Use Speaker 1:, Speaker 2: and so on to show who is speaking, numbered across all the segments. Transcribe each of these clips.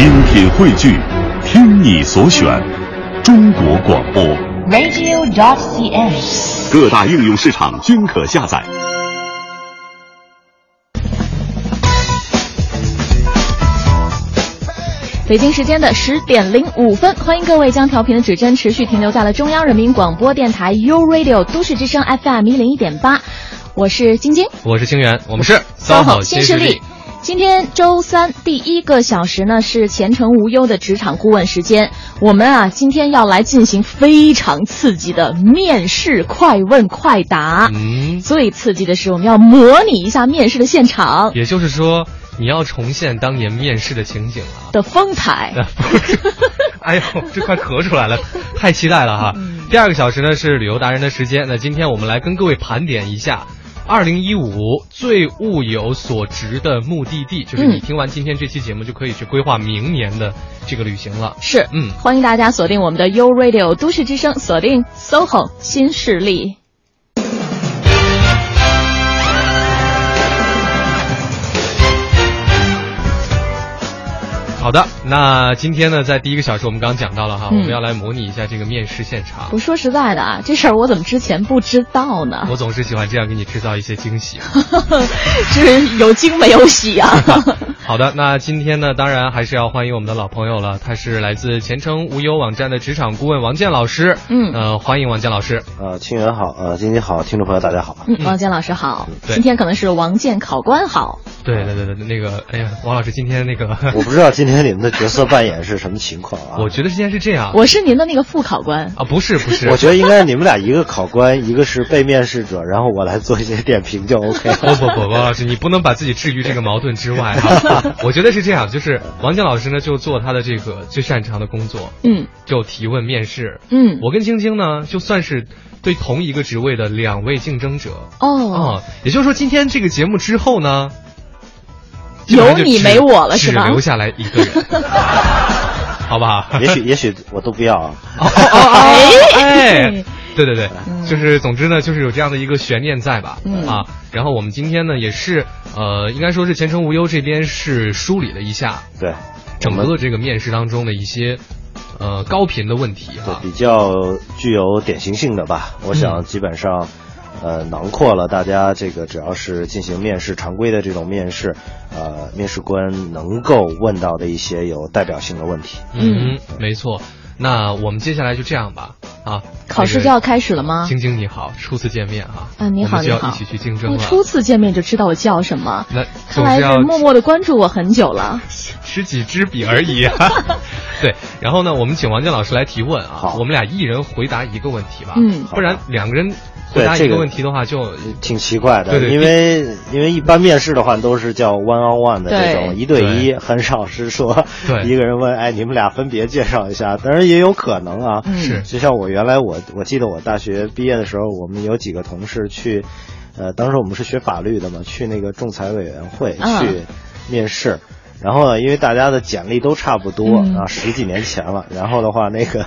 Speaker 1: 精品汇聚，听你所选，中国广播。
Speaker 2: radio.dot.cn，。
Speaker 1: 各大应用市场均可下载。
Speaker 3: 北京时间的十点零五分，欢迎各位将调频的指针持续停留在了中央人民广播电台 u Radio 都市之声 FM 一零一点八，我是晶晶，
Speaker 4: 我是清源，我们是
Speaker 3: 三好
Speaker 4: 新
Speaker 3: 新势力。今天周三第一个小时呢是前程无忧的职场顾问时间，我们啊今天要来进行非常刺激的面试快问快答。
Speaker 4: 嗯，
Speaker 3: 最刺激的是我们要模拟一下面试的现场
Speaker 4: 也就是说，你要重现当年面试的情景了。
Speaker 3: 的风采。
Speaker 4: 哎呦，这快咳出来了，太期待了哈！
Speaker 3: 嗯
Speaker 4: 第二个小时呢是旅游达人的时间，那今天我们来跟各位盘点一下。二零一五最物有所值的目的地，就是你
Speaker 3: 嗯
Speaker 4: 听完今天这期节目就可以去规划明年的这个旅行了。
Speaker 3: 是，
Speaker 4: 嗯
Speaker 3: 欢迎大家锁定我们的 u Radio 都市之声，锁定 SOHO 新势力。
Speaker 4: 好的，那今天呢，在第一个小时我们刚刚讲到了哈，
Speaker 3: 嗯
Speaker 4: 我们要来模拟一下这个面试现场。
Speaker 3: 我说实在的啊，这事儿我怎么之前不知道呢？
Speaker 4: 我总是喜欢这样给你制造一些惊喜。
Speaker 3: 是有惊没有喜啊。
Speaker 4: 好的，那今天呢，当然还是要欢迎我们的老朋友了，他是来自前程无忧网站的职场顾问王健老师。
Speaker 3: 嗯
Speaker 4: 呃，欢迎王健老师。
Speaker 5: 呃，清源好，呃，晶晶好，听众朋友大家好。
Speaker 3: 嗯，王健老师好，今天可能是王健考官好。
Speaker 4: 对对对对，那个，哎呀，王老师今天那个，
Speaker 5: 我不知道今天你们的角色扮演是什么情况啊？
Speaker 4: 我觉得今天是这样。
Speaker 3: 我是您的那个副考官。
Speaker 4: 啊，不是不是，
Speaker 5: 我觉得应该你们俩一个考官，一个是被面试者，然后我来做一些点评就 OK
Speaker 4: 不不不，王老师，你不能把自己置于这个矛盾之外啊。我觉得是这样，就是王健老师呢，就做他的这个最擅长的工作，
Speaker 3: 嗯
Speaker 4: 就提问面试。
Speaker 3: 嗯，
Speaker 4: 我跟晶晶呢，就算是对同一个职位的两位竞争者。
Speaker 3: 哦，
Speaker 4: 哦，也就是说，今天这个节目之后呢，
Speaker 3: 有你没我了是吗
Speaker 4: 只留下来一个人，好不好？
Speaker 5: 也许也许我都不要啊。
Speaker 4: 哦哦
Speaker 3: 哎
Speaker 4: 哎，对对对，
Speaker 3: 嗯
Speaker 4: 就是总之呢，就是有这样的一个悬念在吧？
Speaker 3: 嗯
Speaker 4: 啊，然后我们今天呢，也是呃，应该说是前程无忧这边是梳理了一下
Speaker 5: 对，
Speaker 4: 整个这个面试当中的一些呃高频的问题哈。
Speaker 5: 对比较具有典型性的吧。我想基本上，呃，囊括了大家这个只要是进行面试常规的这种面试，呃，面试官能够问到的一些有代表性的问题。
Speaker 4: 嗯，没错。那我们接下来就这样吧，啊，
Speaker 3: 考试就要开始了吗？
Speaker 4: 晶晶你好，初次见面啊。
Speaker 3: 啊，你好，你好。
Speaker 4: 就要一起去竞争
Speaker 3: 我
Speaker 4: 了。
Speaker 3: 初次见面就知道我叫什么，
Speaker 4: 那
Speaker 3: 看来是默默的关注我很久了。
Speaker 4: 知己知彼而已啊。对，然后呢，我们请王健老师来提问啊，
Speaker 5: 好
Speaker 4: 我们俩一人回答一个问题吧，
Speaker 3: 嗯
Speaker 4: 不然两个人回答一个
Speaker 5: 对这个
Speaker 4: 问题的话就，
Speaker 5: 挺奇怪的，
Speaker 4: 对对
Speaker 5: 因为因为一般面试的话都是叫 one on one 的这种
Speaker 3: 对
Speaker 5: 一对一，很少是说
Speaker 4: 对
Speaker 5: 一个人问，哎，你们俩分别介绍一下，当然也有可能啊。
Speaker 3: 嗯
Speaker 4: 是
Speaker 5: 就像我原来我我记得我大学毕业的时候，我们有几个同事去，呃，当时我们是学法律的嘛，去那个仲裁委员会
Speaker 3: 啊
Speaker 5: 去面试。然后呢，因为大家的简历都差不多
Speaker 3: 嗯
Speaker 5: 啊，十几年前了。然后的话，那个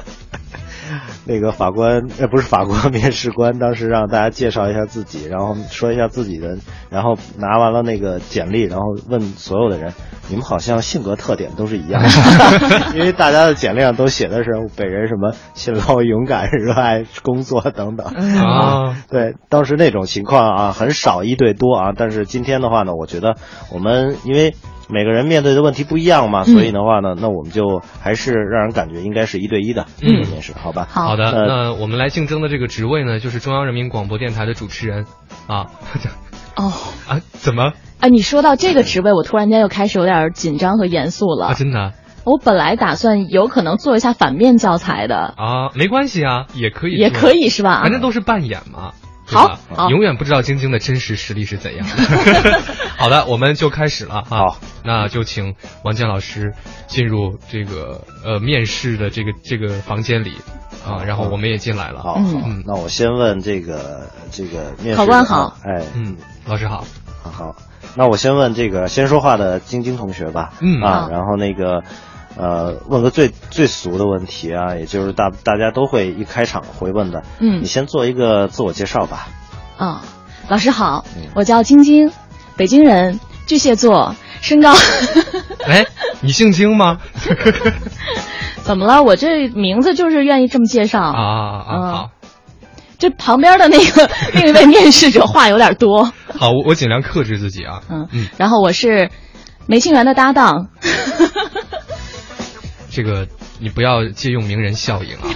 Speaker 5: 那个法官呃不是法官，面试官当时让大家介绍一下自己，然后说一下自己的，然后拿完了那个简历，然后问所有的人，你们好像性格特点都是一样的，因为大家的简历上都写的是本人什么勤劳、勇敢、热爱工作等等。
Speaker 3: 嗯
Speaker 4: 啊，
Speaker 5: 对，当时那种情况啊，很少一对多啊。但是今天的话呢，我觉得我们因为每个人面对的问题不一样嘛，所以的话呢，那我们就还是让人感觉应该是一对一的
Speaker 4: 嗯
Speaker 5: 面试，好吧？
Speaker 3: 好
Speaker 4: 好的，
Speaker 5: 呃
Speaker 4: 那我们来竞争的这个职位呢，就是中央人民广播电台的主持人啊
Speaker 3: 哦，
Speaker 4: 啊，怎么
Speaker 3: 啊，你说到这个职位，我突然间又开始有点紧张和严肃了。
Speaker 4: 啊？真的
Speaker 3: 我本来打算有可能做一下反面教材的，
Speaker 4: 啊？没关系啊，也可以，
Speaker 3: 也可，以是吧？
Speaker 4: 反正都是扮演嘛。对
Speaker 3: 好
Speaker 4: 永远不知道晶晶的真实实力是怎样的。好的，我们就开始了啊。
Speaker 5: 好，
Speaker 4: 那就请王健老师进入这个呃面试的这个这个房间里啊，然后我们也进来了。
Speaker 5: 好，
Speaker 3: 嗯
Speaker 5: 好，那我先问这个这个面试
Speaker 3: 考官好
Speaker 5: 哎，
Speaker 4: 嗯，老师好。
Speaker 5: 好好，那我先问这个先说话的晶晶同学吧，
Speaker 4: 嗯
Speaker 5: 啊，然后那个。呃，问个最最俗的问题啊，也就是大大家都会一开场会问的，
Speaker 3: 嗯
Speaker 5: 你先做一个自我介绍吧。
Speaker 3: 啊、老师好
Speaker 5: 嗯，
Speaker 3: 我叫晶晶，北京人，巨蟹座，身高。
Speaker 4: 哎，你姓晶吗？
Speaker 3: 怎么了？我这名字就是愿意这么介绍
Speaker 4: 啊啊啊！
Speaker 3: 嗯
Speaker 4: 好，
Speaker 3: 这旁边的那个另一位面试者话有点多。
Speaker 4: 好，我我尽量克制自己啊。
Speaker 3: 嗯
Speaker 4: 嗯，
Speaker 3: 然后我是梅清源的搭档。
Speaker 4: 这个你不要借用名人效应啊。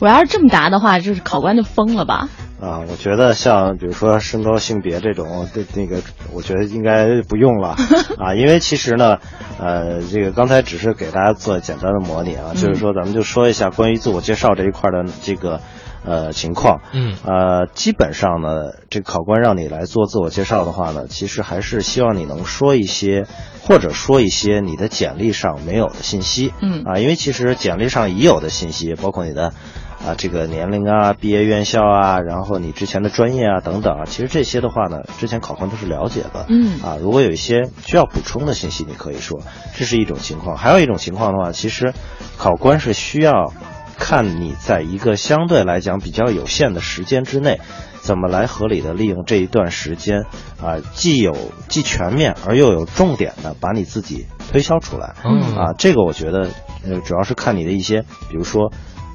Speaker 3: 我要是这么答的话，就是考官就疯了吧？
Speaker 5: 啊，我觉得像比如说身高、性别这种，这那个，我觉得应该不用了 啊，因为其实呢，呃，这个刚才只是给大家做简单的模拟啊，就是说咱们就说一下关于自我介绍这一块的这个呃情况，
Speaker 4: 嗯
Speaker 5: 呃，基本上呢，这个考官让你来做自我介绍的话呢，其实还是希望你能说一些，或者说一些你的简历上没有的信息，
Speaker 3: 嗯
Speaker 5: 啊，因为其实简历上已有的信息，包括你的。啊，这个年龄啊，毕业院校啊，然后你之前的专业啊，等等啊，其实这些的话呢，之前考官都是了解的。
Speaker 3: 嗯
Speaker 5: 啊，如果有一些需要补充的信息，你可以说，这是一种情况。还有一种情况的话，其实考官是需要看你在一个相对来讲比较有限的时间之内，怎么来合理的利用这一段时间啊，既有既全面而又有重点的把你自己推销出来。
Speaker 4: 嗯
Speaker 5: 啊，这个我觉得呃，主要是看你的一些，比如说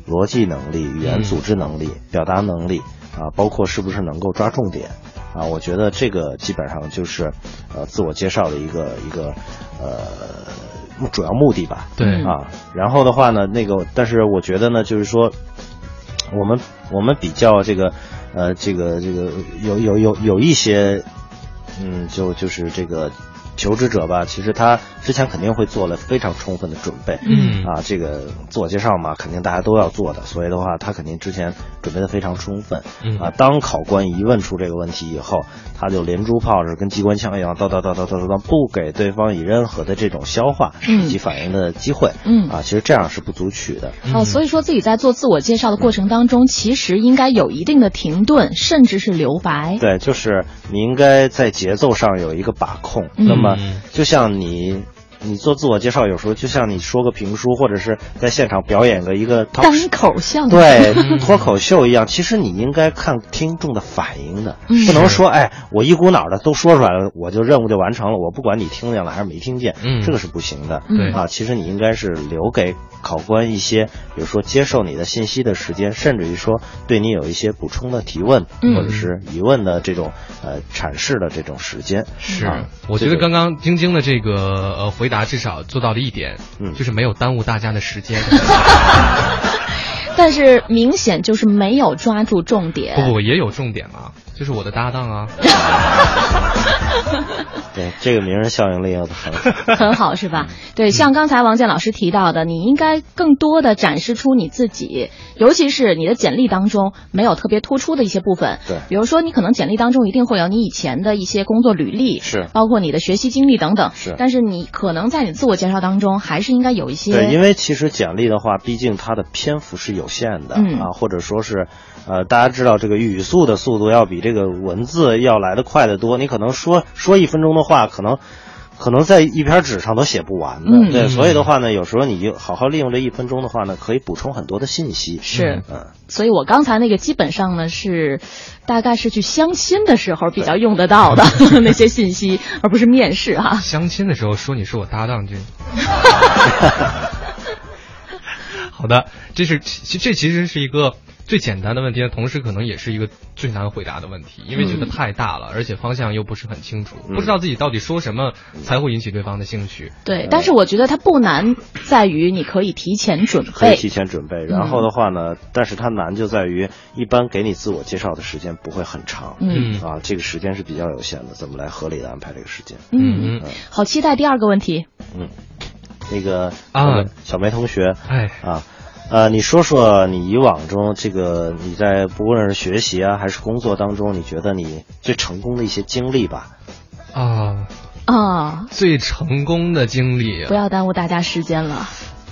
Speaker 5: 逻辑能力、语言组织能力、表达能力啊，包括是不是能够抓重点啊，我觉得这个基本上就是呃自我介绍的一个一个呃目主要目的吧。
Speaker 4: 对
Speaker 5: 啊，然后的话呢，那个，但是我觉得呢，就是说，我们我们比较这个，呃，这个这个有有有有一些，嗯，就就是这个求职者吧，其实他之前肯定会做了非常充分的准备，
Speaker 4: 嗯。
Speaker 5: 啊，这个自我介绍嘛，肯定大家都要做的，所以的话，他肯定之前准备的非常充分，
Speaker 4: 嗯。
Speaker 5: 啊，当考官一问出这个问题以后，他就连珠炮似的，跟机关枪一样，叨叨叨叨叨叨叨，不给对方以任何的这种消化
Speaker 3: 嗯。
Speaker 5: 以及反应的机会，
Speaker 3: 嗯。
Speaker 5: 啊，其实这样是不足取的，
Speaker 3: 哦，所以说自己在做自我介绍的过程当中，其实应该有一定的停顿，甚至是留白。
Speaker 5: 对，就是你应该在节奏上有一个把控。
Speaker 3: 嗯。
Speaker 5: 那么，就像你，你做自我介绍，有时候就像你说个评书，或者是在现场表演个一个
Speaker 3: 单口相声。
Speaker 5: 对 脱口秀一样，其实你应该看听众的反应的，
Speaker 3: 嗯。
Speaker 5: 不能说哎，我一股脑的都说出来了，我就任务就完成了，我不管你听见了还是没听见，
Speaker 4: 嗯。
Speaker 5: 这个是不行的。
Speaker 3: 嗯。
Speaker 4: 对。
Speaker 5: 啊，其实你应该是留给考官一些，比如说接受你的信息的时间，甚至于说对你有一些补充的提问、
Speaker 3: 嗯。
Speaker 5: 或者是疑问的这种呃阐释的这种时间。
Speaker 4: 是。
Speaker 5: 啊，
Speaker 4: 我觉得刚刚晶晶的这个呃回答至少做到了一点，
Speaker 5: 嗯
Speaker 4: 就是没有耽误大家的时间。
Speaker 3: 但是明显就是没有抓住重点。
Speaker 4: 不不，也有重点啊，就是我的搭档啊。
Speaker 5: 对，这个名人效应利用的很好。
Speaker 3: 很好是吧？对，像刚才王健老师提到的，你应该更多的展示出你自己，尤其是你的简历当中没有特别突出的一些部分。
Speaker 5: 对
Speaker 3: 比如说你可能简历当中一定会有你以前的一些工作履历，
Speaker 5: 是
Speaker 3: 包括你的学习经历等等。
Speaker 5: 是
Speaker 3: 但是你可能在你自我介绍当中，还是应该有一些。
Speaker 5: 对，因为其实简历的话，毕竟它的篇幅是有限的、
Speaker 3: 嗯
Speaker 5: 啊，或者说是，呃，大家知道这个语速的速度要比这个文字要来的快得多。你可能说说一分钟的话，可能可能在一篇纸上都写不完的。
Speaker 3: 嗯
Speaker 5: 对，所以的话呢，有时候你就好好利用这一分钟的话呢，可以补充很多的信息。
Speaker 3: 是，
Speaker 5: 嗯，
Speaker 3: 所以我刚才那个基本上呢是，大概是去相亲的时候比较用得到的 那些信息，而不是面试哈。
Speaker 4: 相亲的时候说你是我搭档，这。好的，这是其这其实是一个最简单的问题，同时可能也是一个最难回答的问题，因为觉得太大了，而且方向又不是很清楚，
Speaker 5: 嗯
Speaker 4: 不知道自己到底说什么才会引起对方的兴趣。
Speaker 3: 对，但是我觉得它不难，在于你可以提前准备。
Speaker 5: 可以提前准备。然后的话呢，但是它难就在于，一般给你自我介绍的时间不会很长。
Speaker 3: 嗯
Speaker 5: 啊，这个时间是比较有限的，怎么来合理的安排这个时间？
Speaker 3: 嗯嗯，好期待第二个问题。
Speaker 5: 嗯，那个
Speaker 4: 啊。
Speaker 5: 小梅同学
Speaker 4: 哎，
Speaker 5: 啊，呃，你说说你以往中这个你在不论是学习啊还是工作当中，你觉得你最成功的一些经历吧？
Speaker 4: 啊，
Speaker 3: 啊，
Speaker 4: 最成功的经历
Speaker 3: 不要耽误大家时间了。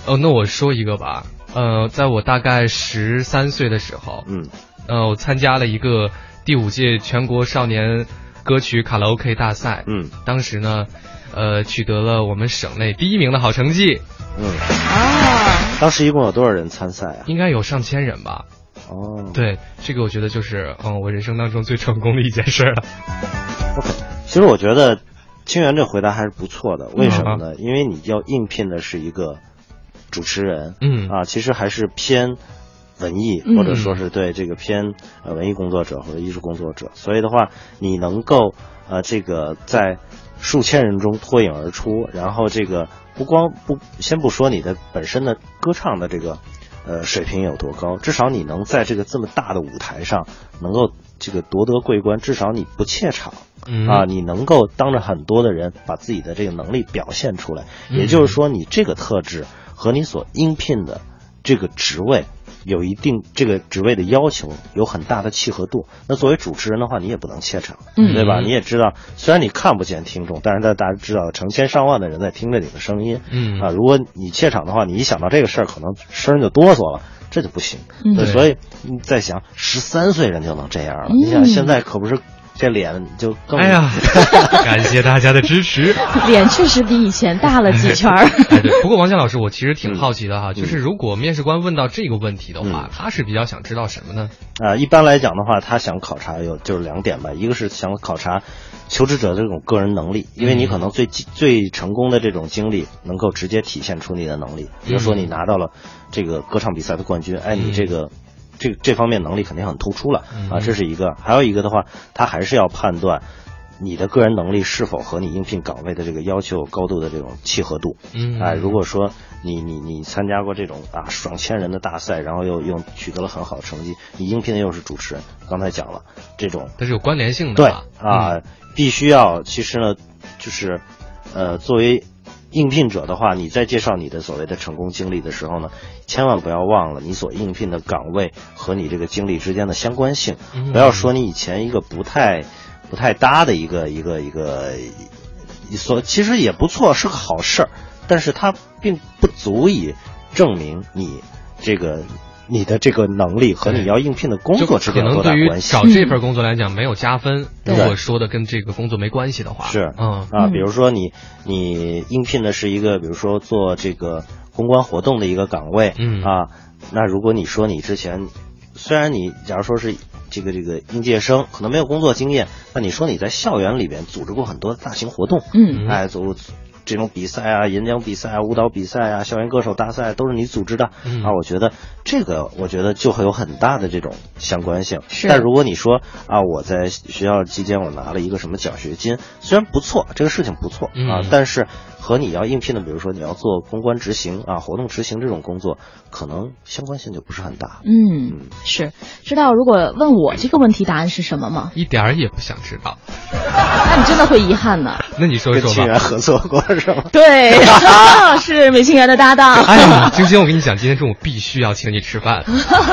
Speaker 4: 哦，那我说一个吧。呃，在我大概十三岁的时候，
Speaker 5: 嗯。
Speaker 4: 呃，我参加了一个第五届全国少年歌曲卡拉 OK 大赛。
Speaker 5: 嗯
Speaker 4: 当时呢，呃，取得了我们省内第一名的好成绩，
Speaker 5: 嗯，
Speaker 3: 啊，
Speaker 5: 当时一共有多少人参赛啊？
Speaker 4: 应该有上千人吧。
Speaker 5: 哦，
Speaker 4: 对，这个我觉得就是，嗯，我人生当中最成功的一件事了。
Speaker 5: ，OK。其实我觉得清源这回答还是不错的，为什么呢？因为你要应聘的是一个主持人，
Speaker 4: 嗯
Speaker 5: 啊，其实还是偏文艺，
Speaker 3: 嗯。
Speaker 5: 或者说是对这个偏呃文艺工作者或者艺术工作者，所以的话，你能够呃这个在数千人中脱颖而出，然后这个不光不先不说你的本身的歌唱的这个呃水平有多高，至少你能在这个这么大的舞台上能够这个夺得桂冠，至少你不怯场。
Speaker 4: 嗯。
Speaker 5: 啊，你能够当着很多的人把自己的这个能力表现出来，
Speaker 4: 嗯
Speaker 5: 也就是说，你这个特质和你所应聘的这个职位有一定这个职位的要求有很大的契合度。那作为主持人的话，你也不能怯场，
Speaker 3: 嗯
Speaker 5: 对吧？你也知道，虽然你看不见听众，但是在大家知道成千上万的人在听着你的声音，
Speaker 4: 嗯
Speaker 5: 啊，如果你怯场的话，你一想到这个事儿，可能声儿就哆嗦了。这就不行，
Speaker 3: 嗯
Speaker 5: 所以你在想，十三岁人就能这样了，
Speaker 3: 嗯
Speaker 5: 你想现在可不是这脸就更
Speaker 4: 哎呀，感谢大家的支持。
Speaker 3: 脸确实比以前大了几圈儿。
Speaker 4: 哎，对。不过王健老师，我其实挺好奇的
Speaker 5: 嗯
Speaker 4: 哈，就是如果面试官问到这个问题的话，他是比较想知道什么呢？
Speaker 5: 啊，一般来讲的话，他想考察有就是两点吧，一个是想考察求职者的这种个人能力，因为你可能最最成功的这种经历能够直接体现出你的能力，比如说你拿到了这个歌唱比赛的冠军，哎，你这个。这这方面能力肯定很突出了啊，这是一个。还有一个的话，他还是要判断你的个人能力是否和你应聘岗位的这个要求有高度的这种契合度。
Speaker 4: 嗯
Speaker 5: 哎，如果说你你你参加过这种啊上千人的大赛，然后又又取得了很好的成绩，你应聘的又是主持人，刚才讲了这种
Speaker 4: 它是有关联性的
Speaker 5: 对？啊，必须要其实呢，就是呃作为。应聘者的话，你在介绍你的所谓的成功经历的时候呢，千万不要忘了你所应聘的岗位和你这个经历之间的相关性。
Speaker 4: 嗯
Speaker 5: 不要说你以前一个不太不太搭的一个一个一个所，其实也不错，是个好事儿，但是它并不足以证明你这个你的这个能力和你要应聘的工作之间有多大
Speaker 4: 能对于
Speaker 5: 关系。
Speaker 4: 找这份工作来讲没有加分。如果说的跟这个工作没关系的话，
Speaker 5: 是
Speaker 4: 嗯
Speaker 5: 啊，
Speaker 3: 嗯
Speaker 5: 比如说你你应聘的是一个，比如说做这个公关活动的一个岗位，
Speaker 4: 嗯。
Speaker 5: 啊，那如果你说你之前虽然你假如说是这个这个应届生，可能没有工作经验，那你说你在校园里边组织过很多大型活动，
Speaker 3: 嗯。
Speaker 5: 哎，组这种比赛啊、演讲比赛啊、舞蹈比赛啊、校园歌手大赛都是你组织的、
Speaker 4: 嗯。
Speaker 5: 啊，我觉得这个我觉得就会有很大的这种相关性。
Speaker 3: 是。
Speaker 5: 但如果你说啊，我在学校期间我拿了一个什么奖学金，虽然不错，这个事情不错啊
Speaker 4: 嗯，
Speaker 5: 但是和你要应聘的，比如说你要做公关执行啊、活动执行这种工作，可能相关性就不是很大。
Speaker 3: 嗯，是知道如果问我这个问题答案是什么吗？
Speaker 4: 一点儿也不想知道。
Speaker 3: 那你真的会遗憾呢。
Speaker 4: 那你说
Speaker 5: 跟清源
Speaker 4: 说吧。
Speaker 5: 合作过是吗？
Speaker 3: 对，是美清源的搭档。
Speaker 4: 哎呀，晶晶，我跟你讲，今天中午必须要请你吃饭。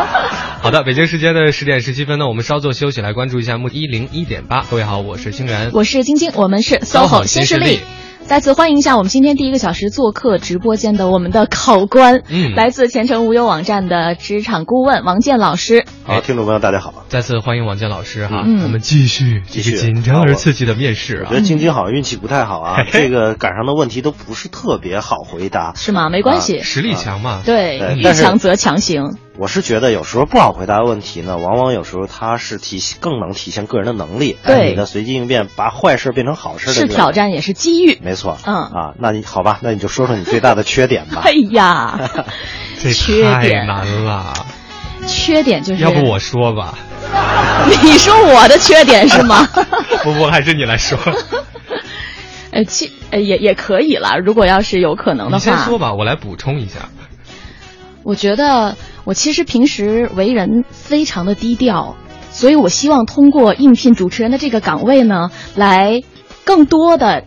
Speaker 4: 好的，北京时间的十点十七分呢，我们稍作休息，来关注一下目一零一点八。各位好，我是清源。
Speaker 3: 我是晶晶，我们是
Speaker 4: SOHO
Speaker 3: SOHO 新势力
Speaker 4: 新势力。
Speaker 3: 再次欢迎一下我们今天第一个小时做客直播间的我们的考官，
Speaker 4: 嗯
Speaker 3: 来自前程无忧网站的职场顾问王健老师。
Speaker 5: 好，听众朋友大家好。
Speaker 4: 再次欢迎王健老师哈，
Speaker 3: 嗯
Speaker 4: 我们继续
Speaker 5: 继续
Speaker 4: 紧张而刺激的面试啊
Speaker 5: 我觉。得晶晶好像运气不太好啊
Speaker 4: 嘿，嘿
Speaker 5: 这个赶上的问题都不是特别好回答。
Speaker 3: 是吗？没关系，
Speaker 4: 实力强嘛，
Speaker 3: 对，遇强则强行。
Speaker 5: 我是觉得有时候不好回答的问题呢，往往有时候它是体更能体现个人的能力，
Speaker 3: 对
Speaker 5: 哎你的随机应变，把坏事变成好事的
Speaker 3: 是挑战，也是机遇。
Speaker 5: 没错，
Speaker 3: 嗯
Speaker 5: 啊，那你好吧，那你就说说你最大的缺点吧
Speaker 3: 哎。呀，
Speaker 4: 这
Speaker 3: 缺
Speaker 4: 太
Speaker 3: 点
Speaker 4: 难了。
Speaker 3: 缺点就是，
Speaker 4: 要不我说吧？
Speaker 3: 你说我的缺点是吗？
Speaker 4: 不不，还是你来说。
Speaker 3: 呃，其呃也也可以了，如果要是有可能的话
Speaker 4: 你先说，吧，我来补充一下。
Speaker 3: 我觉得我其实平时为人非常的低调，所以我希望通过应聘主持人的这个岗位呢，来更多的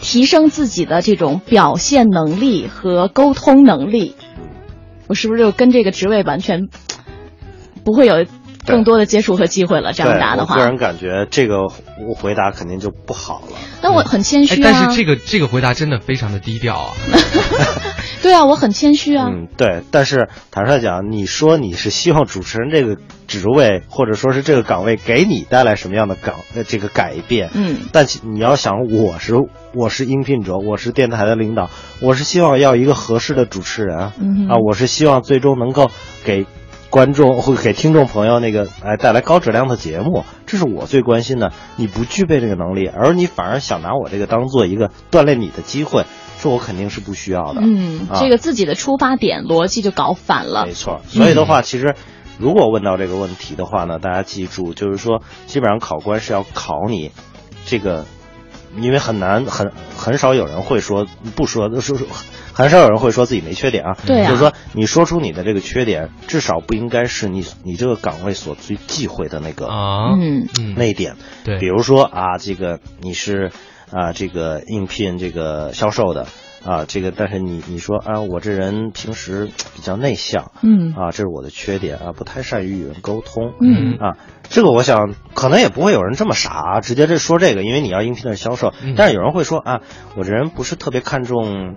Speaker 3: 提升自己的这种表现能力和沟通能力。我是不是就跟这个职位完全不会有更多的接触和机会了？这样答的话
Speaker 5: 我个，人感觉这个我回答肯定就不好了。
Speaker 3: 但我很谦
Speaker 4: 哎，
Speaker 3: 虚啊。
Speaker 4: 但是这个这个回答真的非常的低调啊。
Speaker 3: 对啊，我很谦虚啊。
Speaker 5: 嗯，对，但是坦率讲，你说你是希望主持人这个职位，或者说是这个岗位给你带来什么样的岗呃这个改变？
Speaker 3: 嗯
Speaker 5: 但你要想，我是我是应聘者，我是电台的领导，我是希望要一个合适的主持人啊，
Speaker 3: 嗯
Speaker 5: 啊，我是希望最终能够给观众会给听众朋友那个哎带来高质量的节目，这是我最关心的。你不具备这个能力，而你反而想拿我这个当做一个锻炼你的机会，这我肯定是不需要的。
Speaker 3: 嗯，
Speaker 5: 啊
Speaker 3: 这个自己的出发点逻辑就搞反了
Speaker 5: 没。错，所以的话，其实如果问到这个问题的话呢，大家记住，就是说，基本上考官是要考你这个，因为很难，很很少有人会说不说，说说很少有人会说自己没缺点啊。
Speaker 3: 对啊
Speaker 5: 就是说你说出你的这个缺点，至少不应该是你你这个岗位所最忌讳的那个、
Speaker 4: 啊，
Speaker 3: 嗯
Speaker 4: 嗯，
Speaker 5: 那一点。
Speaker 4: 对，
Speaker 5: 比如说啊，这个你是啊，这个应聘这个销售的啊，这个但是你你说啊，我这人平时比较内向，
Speaker 3: 嗯。
Speaker 5: 啊，这是我的缺点啊，不太善于与人沟通，
Speaker 3: 嗯。
Speaker 5: 啊，这个我想可能也不会有人这么傻啊，直接这说这个，因为你要应聘的是销售，
Speaker 4: 嗯。
Speaker 5: 但是有人会说啊，我这人不是特别看重，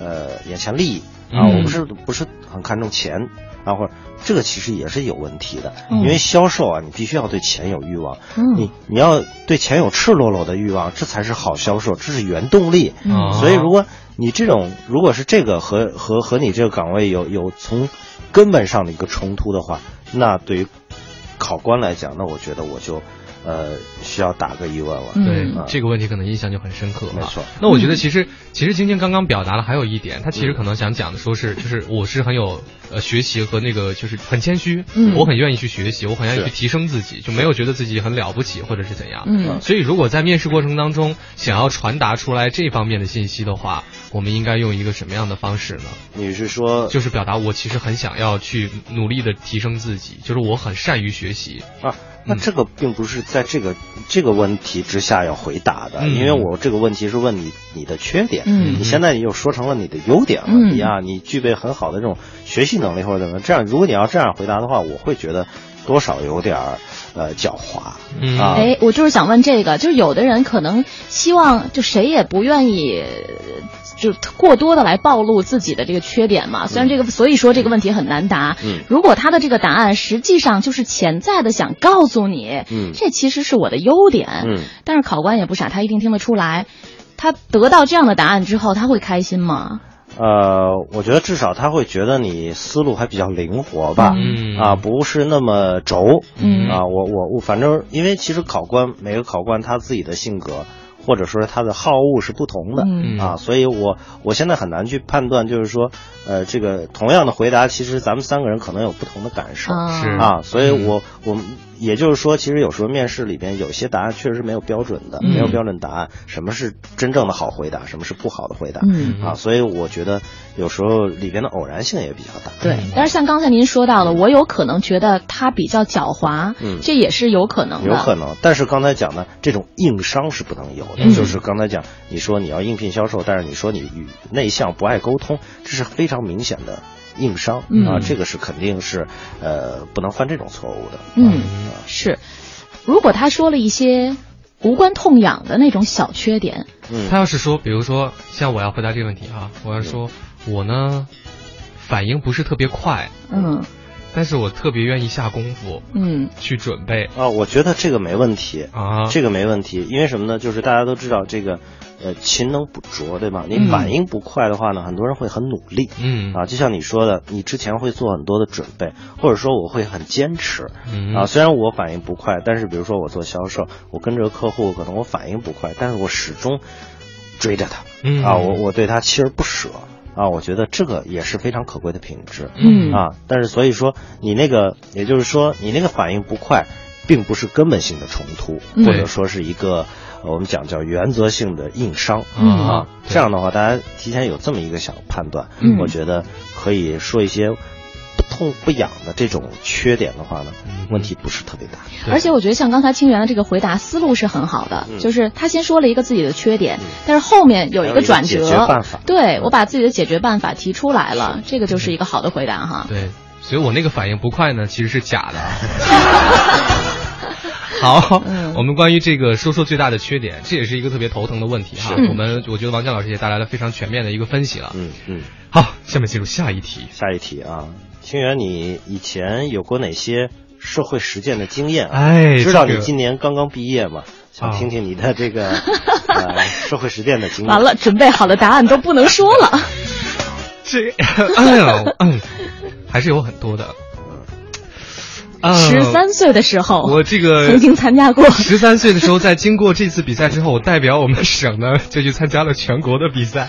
Speaker 5: 呃，眼前利益啊，
Speaker 4: 嗯
Speaker 5: 我不是不是很看重钱。啊，或者这个其实也是有问题的，
Speaker 3: 嗯。
Speaker 5: 因为销售啊，你必须要对钱有欲望，
Speaker 3: 嗯。
Speaker 5: 你你要对钱有赤裸裸的欲望，这才是好销售，这是原动力。
Speaker 3: 嗯。
Speaker 5: 所以如果你这种如果是这个和和和你这个岗位有有从根本上的一个冲突的话，那对于考官来讲，那我觉得我就呃需要打个疑问了。
Speaker 3: 嗯
Speaker 4: 对、
Speaker 5: 啊
Speaker 4: 这个问题可能印象就很深刻了。
Speaker 5: 没错
Speaker 4: 那我觉得其实、其实晶晶刚刚表达了还有一点，她其实可能想讲的说是 就是我是很有呃学习和那个就是很谦虚，
Speaker 3: 嗯
Speaker 4: 我很愿意去学习，我很愿意去提升自己，就没有觉得自己很了不起或者是怎样。
Speaker 3: 嗯
Speaker 4: 所以如果在面试过程当中想要传达出来这方面的信息的话，我们应该用一个什么样的方式呢？
Speaker 5: 你是说
Speaker 4: 就是表达我其实很想要去努力的提升自己，就是我很善于学习。
Speaker 5: 啊？那
Speaker 4: 嗯。
Speaker 5: 这个并不是在这个这个问题之下要回答的，
Speaker 4: 嗯。
Speaker 5: 因为我这个问题是问你你的缺点，
Speaker 3: 嗯。
Speaker 5: 你现在又说成了你的优点了，
Speaker 3: 嗯。
Speaker 5: 你啊，你具备很好的这种学习能力或者怎么样，这样如果你要这样回答的话，我会觉得多少有点儿呃狡猾
Speaker 4: 嗯。
Speaker 5: 啊。
Speaker 3: 哎，我就是想问这个，就是有的人可能希望就谁也不愿意。就过多的来暴露自己的这个缺点嘛，虽然这个，所以说这个问题很难答。
Speaker 5: 嗯
Speaker 3: 如果他的这个答案实际上就是潜在的想告诉你，
Speaker 5: 嗯
Speaker 3: 这其实是我的优点。
Speaker 5: 嗯，
Speaker 3: 但是考官也不傻，他一定听得出来。他得到这样的答案之后，他会开心吗？
Speaker 5: 呃，我觉得至少他会觉得你思路还比较灵活吧，
Speaker 4: 嗯
Speaker 5: 啊，不是那么轴，
Speaker 3: 嗯
Speaker 5: 啊，我我我，反正因为其实考官每个考官他自己的性格或者说是他的好恶是不同的，
Speaker 3: 嗯。
Speaker 5: 啊，所以我我现在很难去判断，就是说，呃，这个同样的回答，其实咱们三个人可能有不同的感受，
Speaker 3: 啊。
Speaker 4: 是。
Speaker 5: 啊，所以
Speaker 4: 嗯
Speaker 5: 我我们也就是说，其实有时候面试里边有些答案确实是没有标准的，
Speaker 3: 嗯
Speaker 5: 没有标准答案，什么是真正的好回答，什么是不好的回答，
Speaker 3: 嗯
Speaker 5: 啊，所以我觉得有时候里边的偶然性也比较大。
Speaker 3: 对，但是像刚才您说到的，我有可能觉得他比较狡猾，
Speaker 5: 嗯
Speaker 3: 这也是有可能的。
Speaker 5: 有可能，但是刚才讲的这种硬伤是不能有的，
Speaker 3: 嗯
Speaker 5: 就是刚才讲，你说你要应聘销售，但是你说你与内向不爱沟通，这是非常明显的硬伤、
Speaker 3: 嗯
Speaker 5: 啊，这个是肯定是呃不能犯这种错误的。
Speaker 3: 嗯，是。如果他说了一些无关痛痒的那种小缺点，
Speaker 5: 嗯
Speaker 4: 他要是说，比如说像我要回答这个问题啊，我要说我呢反应不是特别快，
Speaker 3: 嗯
Speaker 4: 但是我特别愿意下功夫
Speaker 3: 嗯
Speaker 4: 去准备
Speaker 5: 啊，我觉得这个没问题。
Speaker 4: 啊。
Speaker 5: 这个没问题，因为什么呢？就是大家都知道这个，呃，勤能补拙，对吧？你
Speaker 3: 嗯
Speaker 5: 反应不快的话呢，很多人会很努力，
Speaker 4: 嗯
Speaker 5: 啊，就像你说的，你之前会做很多的准备，或者说我会很坚持，
Speaker 4: 嗯
Speaker 5: 啊，虽然我反应不快，但是比如说我做销售，我跟着客户，可能我反应不快，但是我始终追着他，
Speaker 4: 嗯
Speaker 5: 啊，我我对他锲而不舍，啊，我觉得这个也是非常可贵的品质，
Speaker 3: 嗯
Speaker 5: 啊，但是所以说你那个，也就是说你那个反应不快，并不是根本性的冲突，
Speaker 3: 嗯
Speaker 5: 或者说是一个呃我们讲叫原则性的硬伤，
Speaker 3: 嗯
Speaker 5: 啊，这样的话，大家提前有这么一个小判断，
Speaker 3: 嗯
Speaker 5: 我觉得可以说一些不痛不痒的这种缺点的话呢，
Speaker 4: 嗯
Speaker 5: 问题不是特别大。
Speaker 3: 而且我觉得像刚才清源的这个回答思路是很好的，
Speaker 5: 嗯
Speaker 3: 就是他先说了一个自己的缺点，
Speaker 5: 嗯
Speaker 3: 但是后面有一个转折，对
Speaker 5: 嗯
Speaker 3: 我把自己的解决办法提出来了，这个就是一个好的回答哈。
Speaker 4: 对，所以我那个反应不快呢，其实是假的啊。好，
Speaker 3: 嗯
Speaker 4: 我们关于这个说说最大的缺点，这也是一个特别头疼的问题哈。我们我觉得王江老师也带来了非常全面的一个分析了。
Speaker 5: 嗯嗯，
Speaker 4: 好，下面进入下一题。
Speaker 5: 下一题啊，清源，你以前有过哪些社会实践的经验啊？
Speaker 4: 哎
Speaker 5: 知道你今年刚刚毕业嘛，想
Speaker 4: 啊
Speaker 5: 听听你的这个呃社会实践的经验。
Speaker 3: 完了，准备好的答案都不能说了。
Speaker 4: 这，哎呦，嗯，还是有很多的。
Speaker 3: 十三岁的时候，
Speaker 4: 我这个
Speaker 3: 曾经参加过。
Speaker 4: 十三岁的时候，在经过这次比赛之后，我代表我们省呢，就去参加了全国的比赛，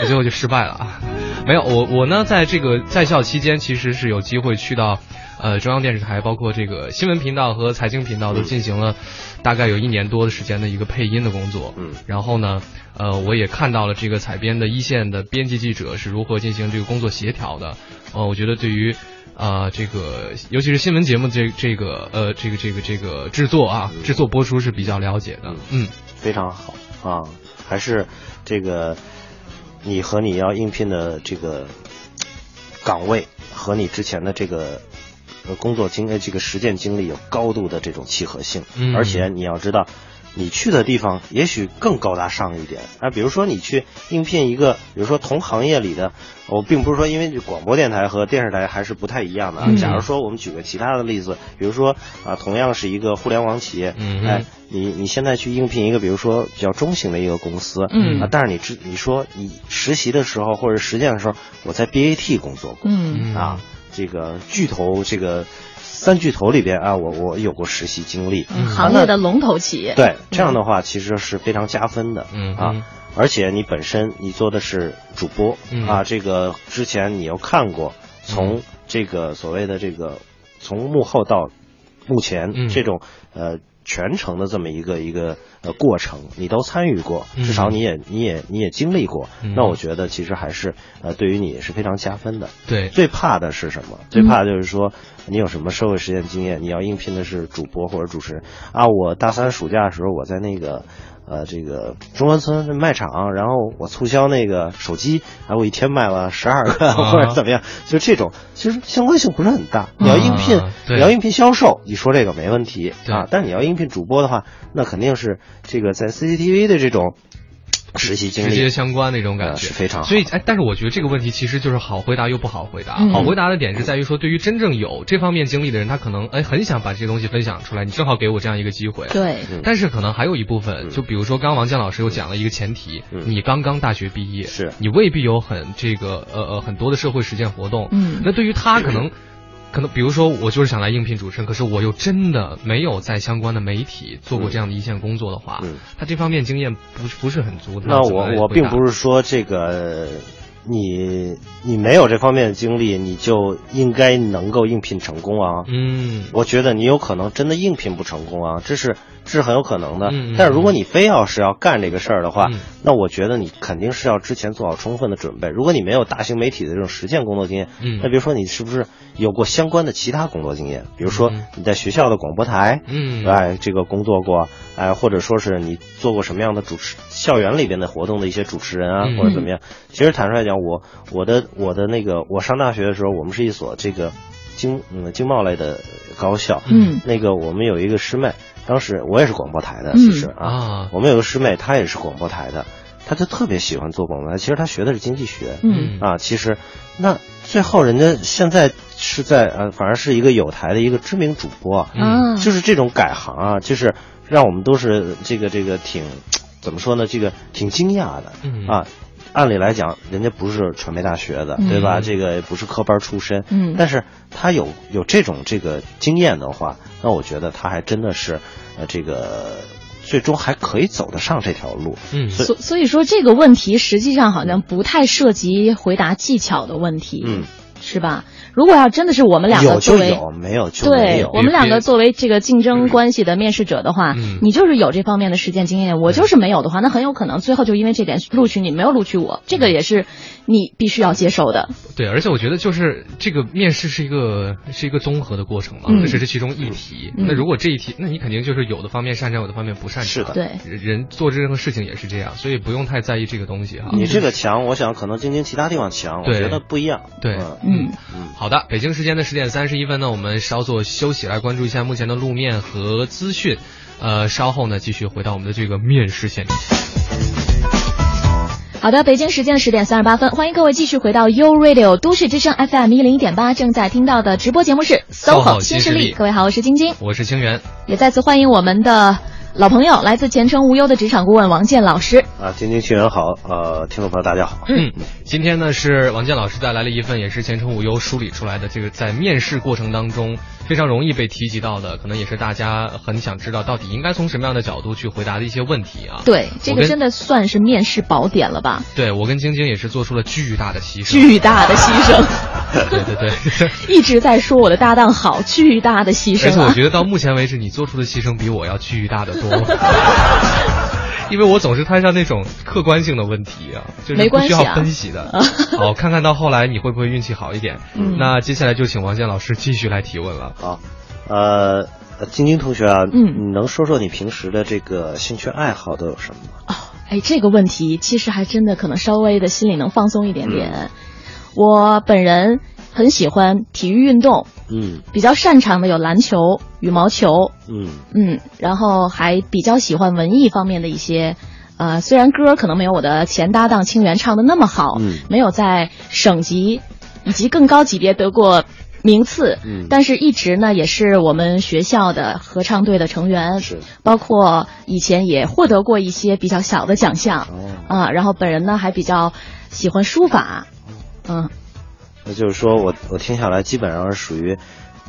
Speaker 4: 我 最后就失败了啊。没有，我我呢，在这个在校期间，其实是有机会去到。呃，中央电视台包括这个新闻频道和财经频道都进行了大概有一年多的时间的一个配音的工作。
Speaker 5: 嗯，
Speaker 4: 然后呢，呃，我也看到了这个采编的一线的编辑记者是如何进行这个工作协调的。呃，我觉得对于啊这个尤其是新闻节目这这个呃这个这个这个制作啊制作播出是比较了解的。嗯，
Speaker 5: 非常好啊，还是这个你和你要应聘的这个岗位和你之前的这个。工作经呃这个实践经历有高度的这种契合性，
Speaker 4: 嗯，
Speaker 5: 而且你要知道，你去的地方也许更高大上一点。啊，比如说你去应聘一个，比如说同行业里的，我并不是说因为广播电台和电视台还是不太一样的啊。假如说我们举个其他的例子，比如说啊，同样是一个互联网企业，
Speaker 4: 嗯，
Speaker 5: 哎，你你现在去应聘一个，比如说比较中型的一个公司，
Speaker 3: 嗯。
Speaker 5: 啊，但是你知你说你实习的时候或者实践的时候，我在 BAT 工作过，
Speaker 3: 嗯。
Speaker 5: 啊。这个巨头，这个三巨头里边啊，我我有过实习经历，
Speaker 3: 行业的龙头企业。
Speaker 5: 对，这样的话其实是非常加分的，
Speaker 4: 嗯
Speaker 5: 啊，而且你本身你做的是主播啊，这个之前你又看过，从这个所谓的这个从幕后到目前这种呃。全程的这么一个一个呃过程，你都参与过，至少你也你也你也经历过，那我觉得其实还是呃对于你是非常加分的。
Speaker 4: 对，
Speaker 5: 最怕的是什么？最怕就是说你有什么社会实践经验，你要应聘的是主播或者主持人啊。我大三暑假的时候，我在那个。呃，这个中关村卖场，然后我促销那个手机，然后我一天卖了十二个或者怎么样，就这种，其实相关性不是很大。你要应聘，你要应聘销售，你说这个没问题啊。但是你要应聘主播的话，那肯定是这个在 CCTV 的这种。实习经历
Speaker 4: 直接相关那种感觉
Speaker 5: 是非常好，
Speaker 4: 所以哎，但是我觉得这个问题其实就是好回答又不好回答。好回答的点是在于说，对于真正有这方面经历的人，他可能哎很想把这些东西分享出来，你正好给我这样一个机会。
Speaker 3: 对，
Speaker 4: 但是可能还有一部分，就比如说刚王健老师又讲了一个前提，你刚刚大学毕业，
Speaker 5: 是
Speaker 4: 你未必有很这个呃呃很多的社会实践活动。
Speaker 3: 嗯，
Speaker 4: 那对于他可能。可能比如说我就是想来应聘主持人，可是我又真的没有在相关的媒体做过这样的一线工作的话，他这方面经验不不是很足。
Speaker 5: 那我我并不是说这个你你没有这方面的经历，你就应该能够应聘成功啊。
Speaker 4: 嗯，
Speaker 5: 我觉得你有可能真的应聘不成功啊，这是。是很有可能的，
Speaker 4: 嗯
Speaker 5: 但是如果你非要是要干这个事儿的话，那我觉得你肯定是要之前做好充分的准备。如果你没有大型媒体的这种实践工作经验，
Speaker 4: 嗯，
Speaker 5: 那比如说你是不是有过相关的其他工作经验？比如说你在学校的广播台，
Speaker 4: 嗯，
Speaker 5: 哎，这个工作过，哎，或者说是你做过什么样的主持校园里边的活动的一些主持人啊，或者怎么样？其实坦率来讲，我我的我的那个我上大学的时候，我们是一所这个经嗯经贸类的高校，
Speaker 3: 嗯，
Speaker 5: 那个我们有一个师妹。当时我也是广播台的，其实啊，我们有个师妹，她也是广播台的，她就特别喜欢做广播台。其实她学的是经济学，
Speaker 3: 嗯
Speaker 5: 啊，其实那最后人家现在是在呃，反而是一个有台的一个知名主播，
Speaker 3: 嗯，
Speaker 5: 就是这种改行啊，就是让我们都是这个这个挺怎么说呢？这个挺惊讶的，啊。按理来讲，人家不是传媒大学的，对吧？这个也不是科班出身，
Speaker 3: 嗯，
Speaker 5: 但是他有有这种这个经验的话，那我觉得他还真的是，呃，这个最终还可以走得上这条路。
Speaker 4: 嗯，
Speaker 3: 所所以说这个问题实际上好像不太涉及回答技巧的问题，
Speaker 5: 嗯，
Speaker 3: 是吧？如果要真的是我们两个作为
Speaker 5: 有没有就没有，
Speaker 3: 对我们两个作为这个竞争关系的面试者的话，你就是有这方面的实践经验，我就是没有的话，那很有可能最后就因为这点录取你，没有录取我，这个也是你必须要接受的。
Speaker 4: 对，而且我觉得就是这个面试是一个是一个综合的过程嘛，这只是其中一题。那如果这一题，那你肯定就是有的方面擅长，有的方面不擅长。
Speaker 5: 是的，
Speaker 3: 对，
Speaker 4: 人做任何事情也是这样，所以不用太在意这个东西哈。
Speaker 5: 你这个强，我想可能晶晶其他地方强，我觉得不一样。
Speaker 4: 对，
Speaker 3: 嗯
Speaker 5: 嗯，
Speaker 4: 好的，北京时间的。十点三十一分呢，我们稍作休息，来关注一下目前的路面和资讯。呃，稍后呢，继续回到我们的这个面试现场。
Speaker 3: 好的，北京时间的十点三十八分，欢迎各位继续回到 U Radio 都市之声 FM 一零一点八，正在听到的直播节目是 SOHO 新势力。各位好，我是晶晶，
Speaker 4: 我是清源，
Speaker 3: 也再次欢迎我们的。老朋友，来自前程无忧的职场顾问王健老师。
Speaker 5: 啊，晶晶新人好，呃，听众朋友大家好。
Speaker 4: 嗯，今天呢是王健老师带来了一份也是前程无忧梳理出来的这个在面试过程当中非常容易被提及到的，可能也是大家很想知道到底应该从什么样的角度去回答的一些问题啊。
Speaker 3: 对，这个真的算是面试宝典了吧？
Speaker 4: 对我跟晶晶也是做出了巨大的牺牲。
Speaker 3: 巨大的牺牲，
Speaker 4: 对对对。
Speaker 3: 一直在说我的搭档好，巨大的牺牲啊！
Speaker 4: 而且我觉得到目前为止，你做出的牺牲比我要巨大的多。因为我总是摊上那种客观性的问题啊，就是
Speaker 3: 没
Speaker 4: 不需要
Speaker 3: 关系啊
Speaker 4: 分析的。好，看看到后来你会不会运气好一点。
Speaker 3: 嗯
Speaker 4: 那接下来就请王健老师继续来提问了。
Speaker 5: 好，呃，呃晶晶同学啊，
Speaker 3: 嗯
Speaker 5: 你能说说你平时的这个兴趣爱好都有什么吗？
Speaker 3: 哦，哎，这个问题其实还真的可能稍微的心里能放松一点点。我本人很喜欢体育运动，
Speaker 5: 嗯。
Speaker 3: 比较擅长的有篮球、羽毛球，
Speaker 5: 嗯。
Speaker 3: 嗯，然后还比较喜欢文艺方面的一些。呃，虽然歌可能没有我的前搭档清源唱的那么好，
Speaker 5: 嗯。
Speaker 3: 没有在省级以及更高级别得过名次，
Speaker 5: 嗯。
Speaker 3: 但是一直呢也是我们学校的合唱队的成员，
Speaker 5: 是。
Speaker 3: 包括以前也获得过一些比较小的奖项，
Speaker 5: 哦，
Speaker 3: 啊，然后本人呢还比较喜欢书法，嗯，
Speaker 5: 那就是说我我听下来基本上是属于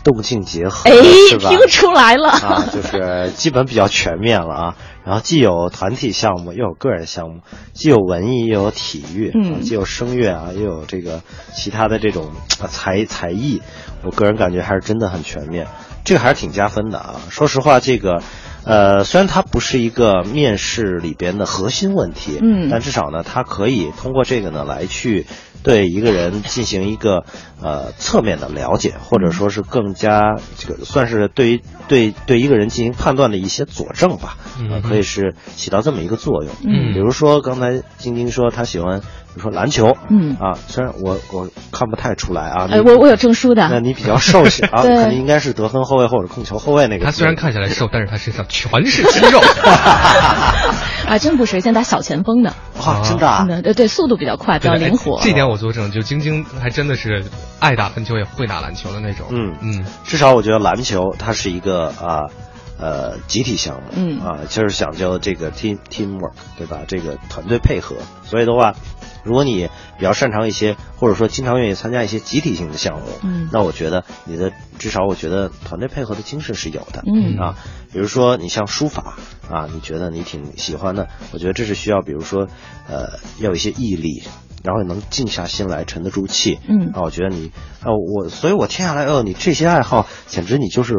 Speaker 5: 动静结合，
Speaker 3: 哎？听出来了，
Speaker 5: 啊，就是基本比较全面了啊。然后既有团体项目，又有个人项目，既有文艺，又有体育，
Speaker 3: 嗯
Speaker 5: 啊既有声乐啊，又有这个其他的这种啊才才艺。我个人感觉还是真的很全面，这个还是挺加分的啊。说实话，这个。呃，虽然它不是一个面试里边的核心问题，
Speaker 3: 嗯
Speaker 5: 但至少呢，它可以通过这个呢来去对一个人进行一个呃侧面的了解，或者说是更加这个算是对于对对一个人进行判断的一些佐证吧，
Speaker 4: 嗯
Speaker 5: 呃可以是起到这么一个作用。
Speaker 3: 嗯
Speaker 5: 比如说刚才晶晶说她喜欢，比如说篮球，
Speaker 3: 嗯
Speaker 5: 啊，虽然我我看不太出来啊，
Speaker 3: 哎，我我有证书的，
Speaker 5: 那你比较瘦小 啊，
Speaker 3: 对
Speaker 5: 肯定应该是得分后卫或者控球后卫那个。
Speaker 4: 他虽然看起来瘦，但是他身上全是肌肉。
Speaker 3: 啊，真不是，现在打小前锋的，
Speaker 5: 哇，真的啊
Speaker 3: 真，的，对对，速度比较快，比较灵活
Speaker 4: 哎。这点我作证，就晶晶还真的是爱打篮球也会打篮球的那种。
Speaker 5: 嗯
Speaker 4: 嗯
Speaker 5: 至少我觉得篮球它是一个啊呃集体项目，
Speaker 3: 嗯
Speaker 5: 啊就是讲究这个 team teamwork，对吧？这个团队配合。所以的话，如果你比较擅长一些，或者说经常愿意参加一些集体性的项目，
Speaker 3: 嗯
Speaker 5: 那我觉得你的至少我觉得团队配合的精神是有的，
Speaker 3: 嗯
Speaker 5: 啊，比如说你像书法啊，你觉得你挺喜欢的，我觉得这是需要，比如说呃要有一些毅力。然后能静下心来，沉得住气。
Speaker 3: 嗯
Speaker 5: 啊，我觉得你，啊，我，所以我听下来，哦，你这些爱好简直你就是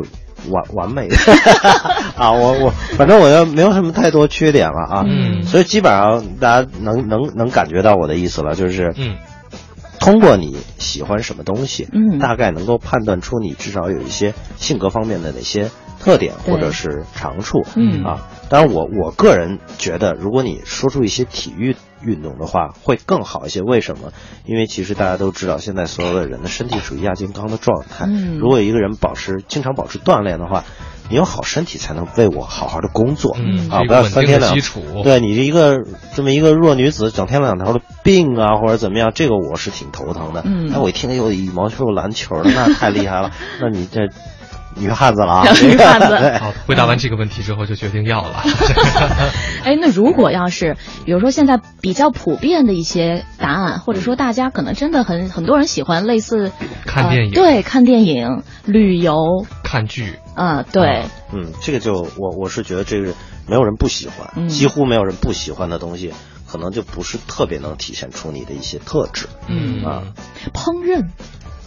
Speaker 5: 完完美的。啊！我我反正我要没有什么太多缺点了啊。
Speaker 3: 嗯。
Speaker 5: 所以基本上大家能能能感觉到我的意思了，就是
Speaker 4: 嗯。
Speaker 5: 通过你喜欢什么东西，
Speaker 3: 嗯。
Speaker 5: 大概能够判断出你至少有一些性格方面的哪些特点或者是长处，
Speaker 3: 嗯。
Speaker 5: 啊，当然我我个人觉得，如果你说出一些体育运动的话，会更好一些。为什么？因为其实大家都知道，现在所有的人的身体属于亚健康的状态，
Speaker 3: 嗯
Speaker 5: 如果一个人保持经常保持锻炼的话。你有好身体才能为我好好的工作，
Speaker 4: 嗯
Speaker 5: 啊，不要三天两对你这一个这么一个弱女子，整天两头的病啊，或者怎么样，这个我是挺头疼的。
Speaker 3: 嗯
Speaker 5: 那我一听有羽毛球、有篮球的，那太厉害了。那你这女汉子了啊，
Speaker 3: 女汉子。
Speaker 5: 对。
Speaker 4: 好，回答完这个问题之后就决定要了。
Speaker 3: 哎，那如果要是，比如说现在比较普遍的一些答案，或者说大家可能真的很很多人喜欢类似
Speaker 4: 看电影。
Speaker 3: 呃对，看电影、旅游，
Speaker 4: 看剧，
Speaker 3: 啊、对，
Speaker 5: 嗯，这个就我我是觉得这个没有人不喜欢，
Speaker 3: 嗯
Speaker 5: 几乎没有人不喜欢的东西，可能就不是特别能体现出你的一些特质。
Speaker 3: 嗯。
Speaker 5: 啊
Speaker 3: 烹饪，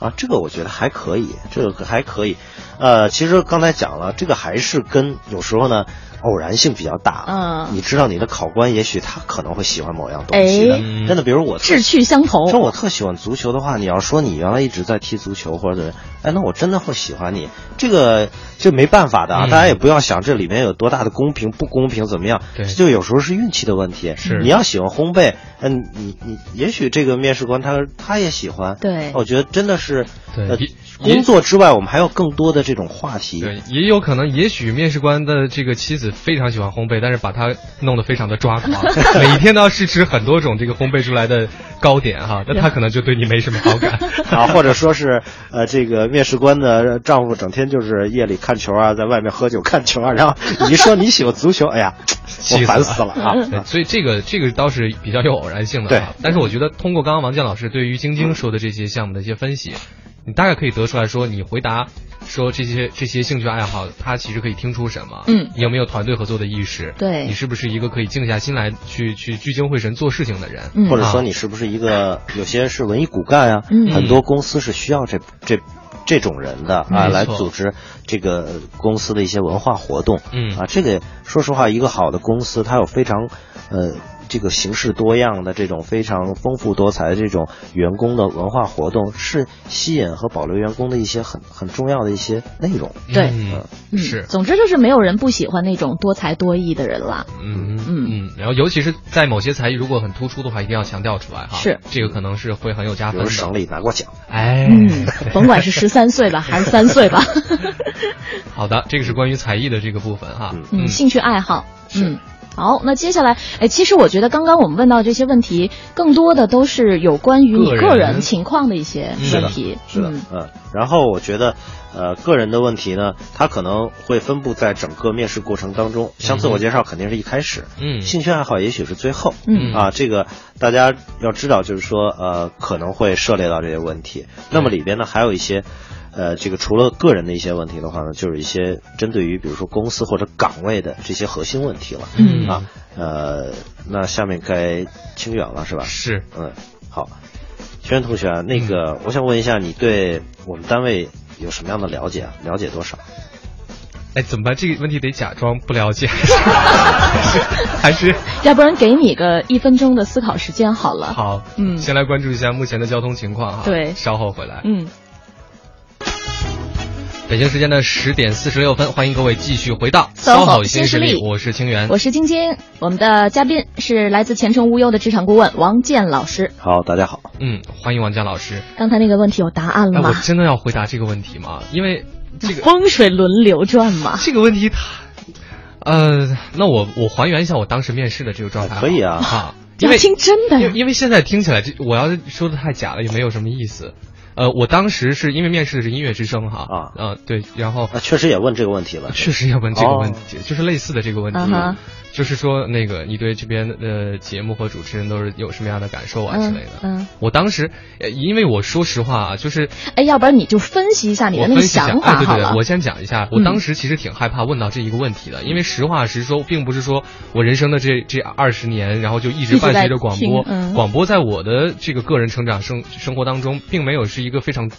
Speaker 5: 啊，这个我觉得还可以，这个还可以。呃，其实刚才讲了，这个还是跟有时候呢偶然性比较大。
Speaker 3: 嗯
Speaker 5: 你知道你的考官也许他可能会喜欢某样东西的，
Speaker 3: 哎
Speaker 5: 真的，比如我
Speaker 3: 志趣相投，
Speaker 5: 说我特喜欢足球的话，你要说你原来一直在踢足球或者怎么样，哎，那我真的会喜欢你。这个这没办法的啊，
Speaker 4: 嗯
Speaker 5: 大家也不要想这里面有多大的公平不公平怎么样，
Speaker 4: 对
Speaker 5: 就有时候是运气的问题。
Speaker 4: 是
Speaker 5: 你要喜欢烘焙，嗯，你你也许这个面试官他他也喜欢。
Speaker 3: 对
Speaker 5: 我觉得真的是，呃
Speaker 4: 对
Speaker 5: 工作之外，我们还有更多的这种话题。
Speaker 4: 对，也有可能，也许面试官的这个妻子非常喜欢烘焙，但是把他弄得非常的抓狂，每天都要试吃很多种这个烘焙出来的糕点哈，那他可能就对你没什么好感
Speaker 5: 啊，或者说是呃，这个面试官的丈夫整天就是夜里看球啊，在外面喝酒看球啊，然后你一说你喜欢足球，哎呀，我烦死了啊！
Speaker 4: 所以这个这个倒是比较有偶然性的，
Speaker 5: 对。
Speaker 4: 但是我觉得通过刚刚王健老师对于晶晶说的这些项目的一些分析。你大概可以得出来说，你回答说这些这些兴趣爱好，他其实可以听出什么？
Speaker 3: 嗯，
Speaker 4: 你有没有团队合作的意识？
Speaker 3: 对，
Speaker 4: 你是不是一个可以静下心来去去聚精会神做事情的人？
Speaker 3: 嗯，
Speaker 5: 或者说你是不是一个有些是文艺骨干啊？
Speaker 3: 嗯，
Speaker 5: 很多公司是需要这这这种人的啊，来组织这个公司的一些文化活动。
Speaker 4: 嗯
Speaker 5: 啊，这个说实话，一个好的公司，它有非常呃。这个形式多样的这种非常丰富多彩的这种员工的文化活动，是吸引和保留员工的一些很很重要的一些内容。
Speaker 3: 对，
Speaker 4: 嗯，是。
Speaker 3: 总之就是没有人不喜欢那种多才多艺的人了。
Speaker 4: 嗯嗯嗯。然后尤其是在某些才艺如果很突出的话，一定要强调出来哈。
Speaker 3: 是。
Speaker 4: 这个可能是会很有加分的。
Speaker 5: 省里拿过奖。
Speaker 4: 哎。
Speaker 3: 嗯，甭管是十三岁吧，还是三岁吧。
Speaker 4: 好的，这个是关于才艺的这个部分哈。
Speaker 3: 嗯，兴趣爱好。嗯。好，那接下来，哎，其实我觉得刚刚我们问到这些问题，更多的都是有关于你个人情况的一些问题。
Speaker 5: 是的，嗯。然后我觉得，呃，个人的问题呢，它可能会分布在整个面试过程当中。像自我介绍肯定是一开始，
Speaker 4: 嗯，
Speaker 5: 兴趣爱好也许是最后，
Speaker 3: 嗯
Speaker 5: 啊，这个大家要知道，就是说，呃，可能会涉猎到这些问题。那么里边呢，还有一些。呃，这个除了个人的一些问题的话呢，就是一些针对于比如说公司或者岗位的这些核心问题了。
Speaker 3: 嗯
Speaker 5: 啊，呃，那下面该清远了是吧？
Speaker 4: 是，
Speaker 5: 嗯，好，清远同学啊，那个我想问一下，你对我们单位有什么样的了解？了解多少？
Speaker 4: 哎，怎么办？这个问题得假装不了解，还是？
Speaker 3: 要不然给你个一分钟的思考时间好了。
Speaker 4: 好，
Speaker 3: 嗯，
Speaker 4: 先来关注一下目前的交通情况哈。
Speaker 3: 对，
Speaker 4: 稍后回来。
Speaker 3: 嗯。
Speaker 4: 北京时间的十点四十六分，欢迎各位继续回到
Speaker 3: 骚
Speaker 4: 好新
Speaker 3: 势
Speaker 4: 力，我是清源，
Speaker 3: 我是晶晶，我们的嘉宾是来自前程无忧的职场顾问王健老师。
Speaker 5: 好，大家好，
Speaker 4: 嗯，欢迎王健老师。
Speaker 3: 刚才那个问题有答案了吗？
Speaker 4: 我真的要回答这个问题吗？因为这个
Speaker 3: 风水轮流转嘛。
Speaker 4: 这个问题，它，呃，那我我还原一下我当时面试的这个状态，
Speaker 5: 可以啊，
Speaker 4: 哈，因为
Speaker 3: 听真的，
Speaker 4: 因为现在听起来这我要说的太假了，也没有什么意思。呃，我当时是因为面试的是音乐之声哈
Speaker 5: 啊。
Speaker 4: 呃对，然后
Speaker 5: 确实也问这个问题了，
Speaker 4: 确实也问这个问题，就是类似的这个问题，就是说那个你对这边的节目和主持人都是有什么样的感受啊之类的。
Speaker 3: 嗯，
Speaker 4: 我当时因为我说实话啊，就是
Speaker 3: 哎，要不然你就分析一下你的那个想
Speaker 4: 法对对对，我先讲一下，我当时其实挺害怕问到这一个问题的，因为实话实说，并不是说我人生的这这二十年，然后就一直伴随着广播，广播在我的这个个人成长生生活当中，并没有是一个非常。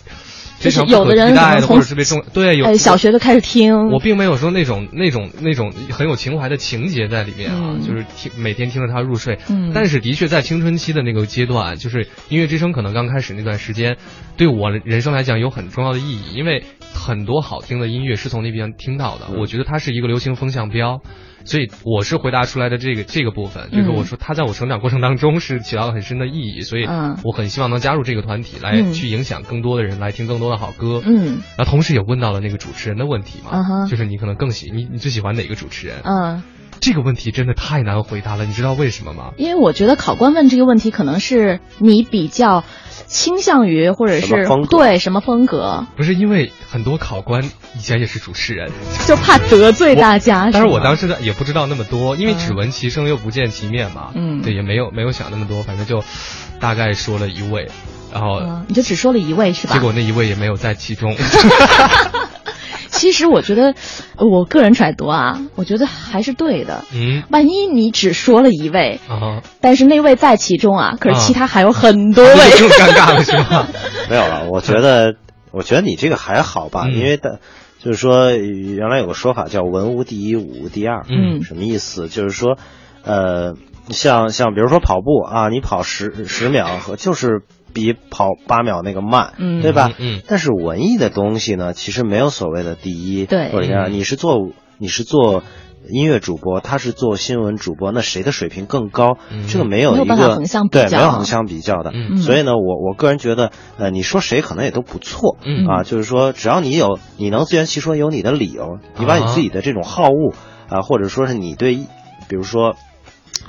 Speaker 3: 就是有的人
Speaker 4: 或者特别重对有
Speaker 3: 小学就开始听，
Speaker 4: 我并没有说那种那种那种很有情怀的情节在里面啊，就是听每天听着它入睡。
Speaker 3: 嗯，
Speaker 4: 但是的确在青春期的那个阶段，就是音乐之声可能刚开始那段时间，对我人生来讲有很重要的意义，因为很多好听的音乐是从那边听到的，我觉得它是一个流行风向标。所以我是回答出来的这个这个部分，就是我说他在我成长过程当中是起到了很深的意义，所以我很希望能加入这个团体来去影响更多的人来听更多的好歌。
Speaker 3: 嗯，
Speaker 4: 那同时也问到了那个主持人的问题嘛，就是你可能更喜你你最喜欢哪个主持人？
Speaker 3: 嗯，
Speaker 4: 这个问题真的太难回答了，你知道为什么吗？
Speaker 3: 因为我觉得考官问这个问题可能是你比较。倾向于或者是对什么风格？
Speaker 4: 不是因为很多考官以前也是主持人，
Speaker 3: 就怕得罪大家。
Speaker 4: 但是我当时的也不知道那么多，因为只闻其声又不见其面嘛。
Speaker 3: 嗯，
Speaker 4: 对，也没有没有想那么多，反正就大概说了一位，然后
Speaker 3: 你就只说了一位是吧？
Speaker 4: 结果那一位也没有在其中。
Speaker 3: 其实我觉得，我个人揣度啊，我觉得还是对的。
Speaker 4: 嗯，
Speaker 3: 万一你只说了一位，
Speaker 4: 啊，
Speaker 3: 但是那位在其中啊，可是其他还有很多位，
Speaker 4: 更尴尬了是吧？
Speaker 5: 没有了，我觉得，我觉得你这个还好吧，因为的，就是说原来有个说法叫“文无第一，武无第二”。
Speaker 3: 嗯，
Speaker 5: 什么意思？就是说，呃，像像比如说跑步啊，你跑十十秒和就是。比跑八秒那个慢，
Speaker 3: 嗯，
Speaker 5: 对吧？
Speaker 4: 嗯，
Speaker 5: 但是文艺的东西呢，其实没有所谓的第一，
Speaker 3: 对，
Speaker 5: 或者这样，你是做你是做音乐主播，他是做新闻主播，那谁的水平更高？
Speaker 4: 嗯
Speaker 5: 这个没有一个
Speaker 3: 横向比
Speaker 5: 对，没有横向比较的。
Speaker 4: 嗯
Speaker 5: 所以呢，我我个人觉得，呃，你说谁可能也都不错。
Speaker 4: 嗯
Speaker 5: 啊，就是说，只要你有，你能自圆其说，有你的理由，你把你自己的这种好恶啊，或者说是你对，比如说。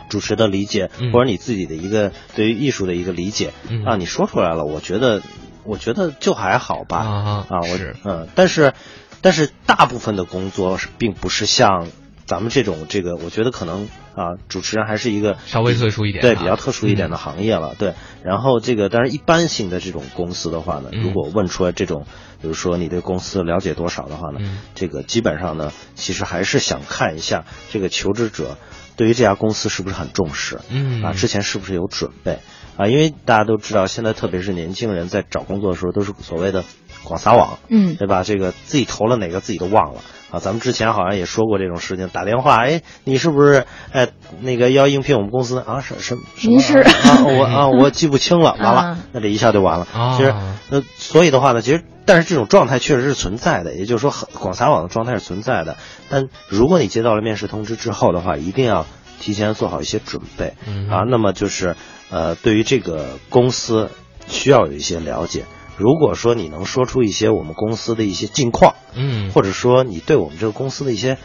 Speaker 5: 主持的理解，
Speaker 4: 嗯。
Speaker 5: 或者你自己的一个对于艺术的一个理解、
Speaker 4: 嗯。
Speaker 5: 啊，你说出来了，我觉得，我觉得就还好吧。
Speaker 4: 啊
Speaker 5: 啊，我
Speaker 4: 是。
Speaker 5: 嗯，但是，但是大部分的工作是并不是像咱们这种这个，我觉得可能啊，主持人还是一个
Speaker 4: 稍微特殊一点
Speaker 5: 对
Speaker 4: 啊
Speaker 5: 比较特殊一点的行业了，对。然后这个，但是一般性的这种公司的话呢，
Speaker 4: 嗯。
Speaker 5: 如果问出来这种，比如说你对公司了解多少的话呢，
Speaker 4: 嗯。
Speaker 5: 这个基本上呢，其实还是想看一下这个求职者对于这家公司是不是很重视，
Speaker 4: 嗯
Speaker 5: 啊，之前是不是有准备啊？因为大家都知道，现在特别是年轻人在找工作的时候，都是所谓的广撒网，
Speaker 3: 嗯
Speaker 5: 对吧？这个自己投了哪个自己都忘了啊。咱们之前好像也说过这种事情，打电话，哎，你是不是哎那个要应聘我们公司啊？什什什么
Speaker 3: 您是
Speaker 5: 啊？我啊我记不清了，完了
Speaker 3: 啊，
Speaker 5: 那这一下就完了。
Speaker 4: 啊
Speaker 5: 其实呃，所以的话呢，其实但是这种状态确实是存在的，也就是说很广撒网的状态是存在的。但如果你接到了面试通知之后的话，一定要提前做好一些准备、
Speaker 4: 嗯
Speaker 5: 啊。那么就是呃，对于这个公司需要有一些了解。如果说你能说出一些我们公司的一些近况，
Speaker 4: 嗯
Speaker 5: 或者说你对我们这个公司的一些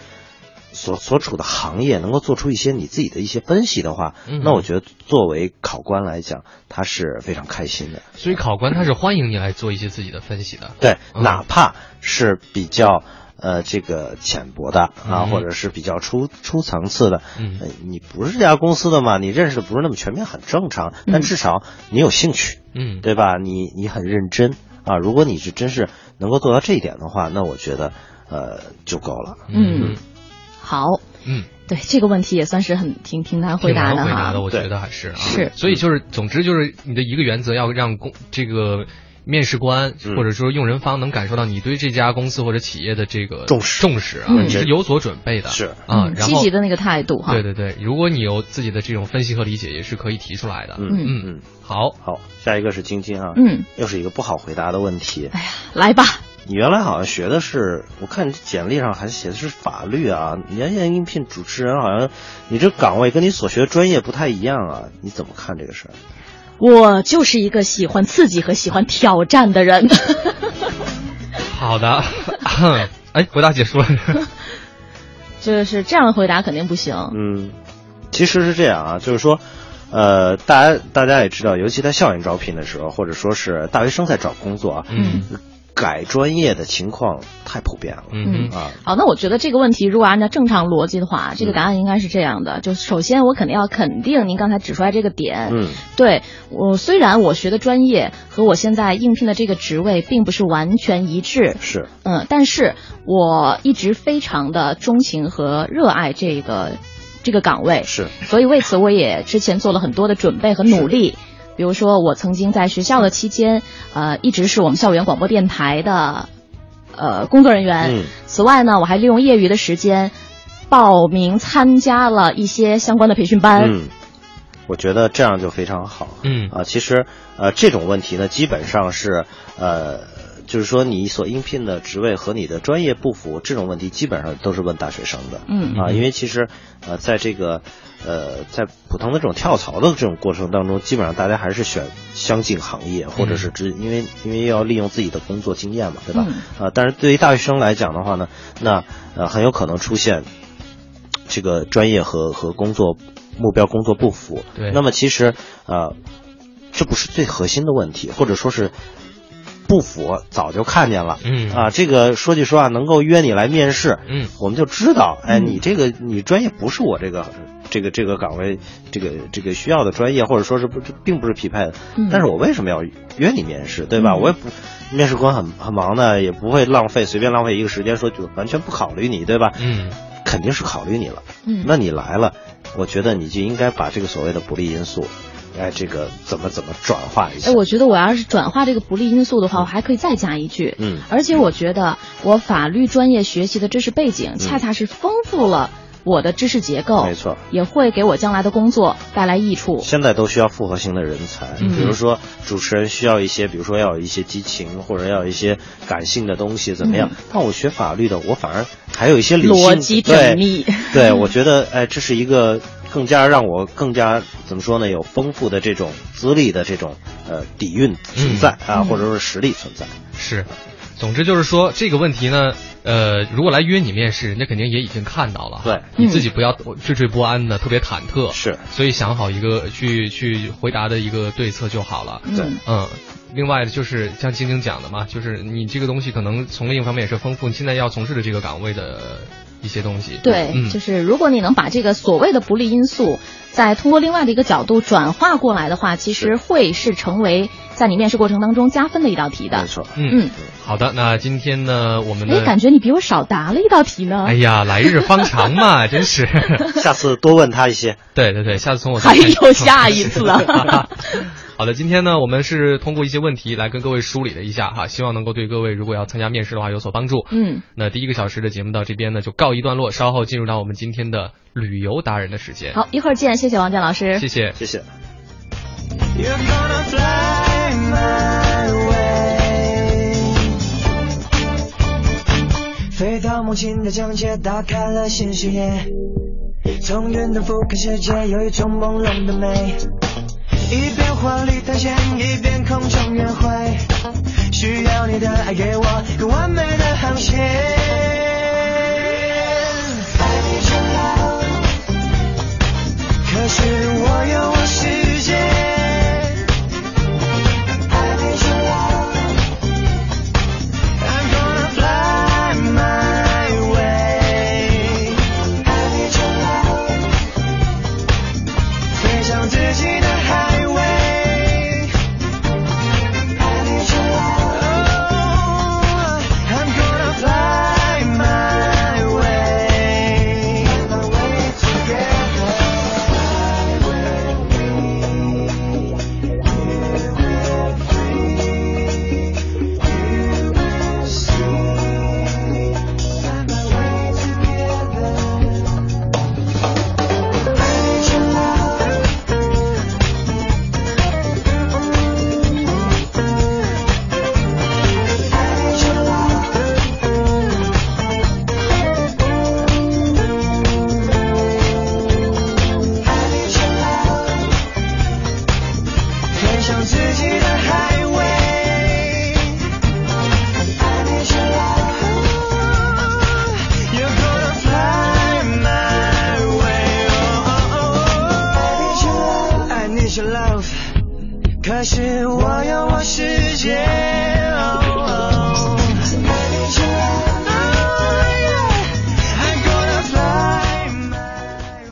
Speaker 5: 所所处的行业能够做出一些你自己的一些分析的话，
Speaker 4: 嗯
Speaker 5: 那我觉得作为考官来讲，他是非常开心的。
Speaker 4: 所以考官他是欢迎你来做一些自己的分析的。
Speaker 5: 对，
Speaker 4: 嗯
Speaker 5: 哪怕是比较呃这个浅薄的啊，
Speaker 4: 嗯
Speaker 5: 或者是比较出出层次的，
Speaker 4: 嗯
Speaker 5: 呃你不是这家公司的嘛，你认识的不是那么全面，很正常。但至少你有兴趣，
Speaker 4: 嗯
Speaker 5: 对吧？你你很认真啊。如果你是真是能够做到这一点的话，那我觉得呃就够了。
Speaker 3: 嗯，好，
Speaker 4: 嗯，
Speaker 3: 对这个问题也算是很挺挺难回答的哈
Speaker 4: 挺难回答的，。我觉得还是啊
Speaker 3: 是
Speaker 4: 所以就是，总之就是你的一个原则要让公这个面试官
Speaker 5: 嗯
Speaker 4: 或者说用人方能感受到你对这家公司或者企业的这个
Speaker 5: 重视
Speaker 4: 重视啊，
Speaker 3: 嗯
Speaker 4: 你是有所准备的，
Speaker 5: 是
Speaker 4: 啊，
Speaker 3: 嗯
Speaker 4: 然后
Speaker 3: 积极的那个态度哈。
Speaker 4: 对对对，如果你有自己的这种分析和理解，也是可以提出来的。
Speaker 5: 嗯
Speaker 4: 嗯
Speaker 5: 嗯，
Speaker 4: 好，
Speaker 5: 好，下一个是晶晶啊，
Speaker 3: 嗯，
Speaker 5: 又是一个不好回答的问题。
Speaker 3: 哎呀，来吧。
Speaker 5: 你原来好像学的是，我看你简历上还写的是法律啊。你现在应聘主持人，好像你这岗位跟你所学的专业不太一样啊。你怎么看这个事儿？
Speaker 3: 我就是一个喜欢刺激和喜欢挑战的人。
Speaker 4: 好的，哎，回答结束了。
Speaker 3: 就是这样回答肯定不行。
Speaker 5: 嗯，其实是这样啊，就是说，呃，大家大家也知道，尤其在校园招聘的时候，或者说是大学生在找工作啊，
Speaker 4: 嗯
Speaker 5: 改专业的情况太普遍了。
Speaker 4: 嗯。
Speaker 5: 啊，
Speaker 3: 好，那我觉得这个问题如果按照正常逻辑的话，这个答案应该是这样的：就首先我肯定要肯定您刚才指出来这个点。
Speaker 5: 嗯。
Speaker 3: 对我虽然我学的专业和我现在应聘的这个职位并不是完全一致，
Speaker 5: 是。
Speaker 3: 嗯，但是我一直非常的钟情和热爱这个这个岗位，
Speaker 5: 是，
Speaker 3: 所以为此我也之前做了很多的准备和努力。比如说，我曾经在学校的期间，呃，一直是我们校园广播电台的呃工作人员。
Speaker 5: 嗯
Speaker 3: 此外呢，我还利用业余的时间报名参加了一些相关的培训班。
Speaker 5: 嗯，我觉得这样就非常好。
Speaker 4: 嗯
Speaker 5: 啊，其实呃这种问题呢，基本上是呃，就是说你所应聘的职位和你的专业不符，这种问题基本上都是问大学生的。
Speaker 3: 嗯
Speaker 5: 啊，因为其实呃在这个呃在普通的这种跳槽的这种过程当中，基本上大家还是选相近行业，或者是只因为因为要利用自己的工作经验嘛，对吧？
Speaker 3: 嗯
Speaker 5: 啊，但是对于大学生来讲的话呢，那呃很有可能出现这个专业和和工作目标工作不符。
Speaker 4: 对
Speaker 5: 那么其实呃这不是最核心的问题，或者说是不符早就看见了。
Speaker 4: 嗯
Speaker 5: 啊，这个说句实话，能够约你来面试，
Speaker 4: 嗯
Speaker 5: 我们就知道，哎，
Speaker 3: 嗯
Speaker 5: 你这个你专业不是我这个这个这个岗位这个这个需要的专业，或者说是不并不是匹配的。
Speaker 3: 嗯
Speaker 5: 但是我为什么要约你面试，对吧？
Speaker 3: 嗯
Speaker 5: 我也不面试官很很忙的，也不会浪费随便浪费一个时间说就完全不考虑你，对吧？
Speaker 4: 嗯
Speaker 5: 肯定是考虑你了。
Speaker 3: 嗯
Speaker 5: 那你来了，我觉得你就应该把这个所谓的不利因素，哎，这个怎么怎么转化一下
Speaker 3: 哎，。我觉得我要是转化这个不利因素的话，我还可以再加一句，
Speaker 5: 嗯
Speaker 3: 而且我觉得我法律专业学习的知识背景，恰恰是丰富了我的知识结构，
Speaker 5: 没错，
Speaker 3: 也会给我将来的工作带来益处。
Speaker 5: 现在都需要复合型的人才，
Speaker 3: 嗯
Speaker 5: 比如说主持人需要一些，比如说要有一些激情，或者要有一些感性的东西，怎么样？但我学法律的，我反而还有一些理性
Speaker 3: 嗯逻辑缜密。
Speaker 5: 对，对我觉得，哎，这是一个更加让我更加怎么说呢？有丰富的这种资历的这种呃底蕴存在、
Speaker 3: 嗯
Speaker 5: 啊，或者说实力存在。
Speaker 4: 是，总之就是说这个问题呢，呃，如果来约你面试，人家肯定也已经看到了。
Speaker 5: 对，
Speaker 4: 你自己不要惴惴不安的，特别忐忑。
Speaker 5: 是，
Speaker 4: 所以想好一个去去回答的一个对策就好了。
Speaker 5: 对，
Speaker 4: 嗯。另外就是像晶晶讲的嘛，就是你这个东西可能从另一方面也是丰富你现在要从事的这个岗位的一些东西。
Speaker 3: 对，
Speaker 4: 嗯、
Speaker 3: 就是如果你能把这个所谓的不利因素，再通过另外的一个角度转化过来的话，其实会是成为在你面试过程当中加分的一道题的。
Speaker 5: 没错。
Speaker 4: 嗯
Speaker 3: 嗯，
Speaker 4: 好的，那今天呢，我们的
Speaker 3: 哎，感觉你比我少答了一道题呢。
Speaker 4: 哎呀，来日方长嘛，真是。
Speaker 5: 下次多问他一些。
Speaker 4: 对对对，下次从我
Speaker 3: 还有下一次了。
Speaker 4: 好的，今天呢，我们是通过一些问题来跟各位梳理了一下哈，希望能够对各位如果要参加面试的话有所帮助。
Speaker 3: 嗯，
Speaker 4: 那第一个小时的节目到这边呢就告一段落，稍后进入到我们今天的旅游达人的时间。
Speaker 3: 好，一会儿见，谢谢王健老师，
Speaker 4: 谢谢，
Speaker 5: 谢谢。
Speaker 2: 飞到母亲的疆界，打开了新视野。从云端俯瞰世界，有一种朦胧的美。一边华丽探险，一边空中约会，需要你的爱给我更完美的航线。爱你终老，可是我有我心。